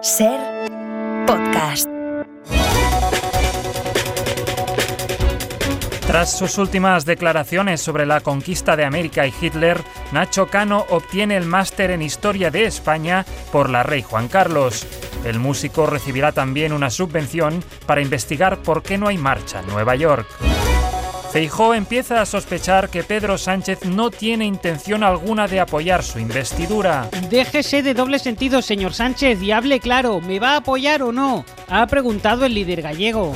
Ser podcast. Tras sus últimas declaraciones sobre la conquista de América y Hitler, Nacho Cano obtiene el máster en Historia de España por la Rey Juan Carlos. El músico recibirá también una subvención para investigar por qué no hay marcha en Nueva York. Feijó empieza a sospechar que Pedro Sánchez no tiene intención alguna de apoyar su investidura. Déjese de doble sentido, señor Sánchez, y hable claro, ¿me va a apoyar o no? Ha preguntado el líder gallego.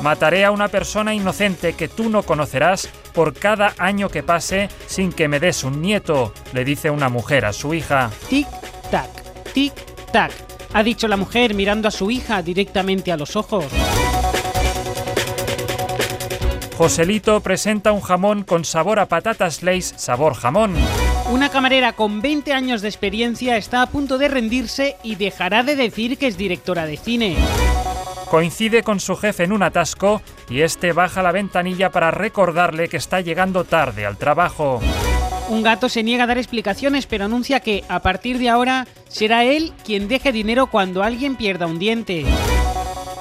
Mataré a una persona inocente que tú no conocerás por cada año que pase sin que me des un nieto, le dice una mujer a su hija. Tic, tac, tic, tac, ha dicho la mujer mirando a su hija directamente a los ojos. Joselito presenta un jamón con sabor a patatas Lays, sabor jamón. Una camarera con 20 años de experiencia está a punto de rendirse y dejará de decir que es directora de cine. Coincide con su jefe en un atasco y este baja la ventanilla para recordarle que está llegando tarde al trabajo. Un gato se niega a dar explicaciones pero anuncia que a partir de ahora será él quien deje dinero cuando alguien pierda un diente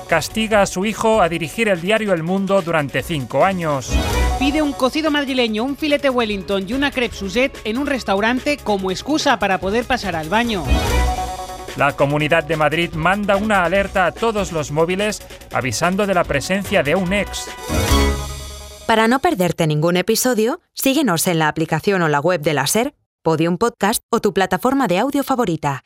castiga a su hijo a dirigir el diario El Mundo durante cinco años. Pide un cocido madrileño, un filete Wellington y una crepe Suzette en un restaurante como excusa para poder pasar al baño. La Comunidad de Madrid manda una alerta a todos los móviles avisando de la presencia de un ex. Para no perderte ningún episodio, síguenos en la aplicación o la web de la SER, Podium Podcast o tu plataforma de audio favorita.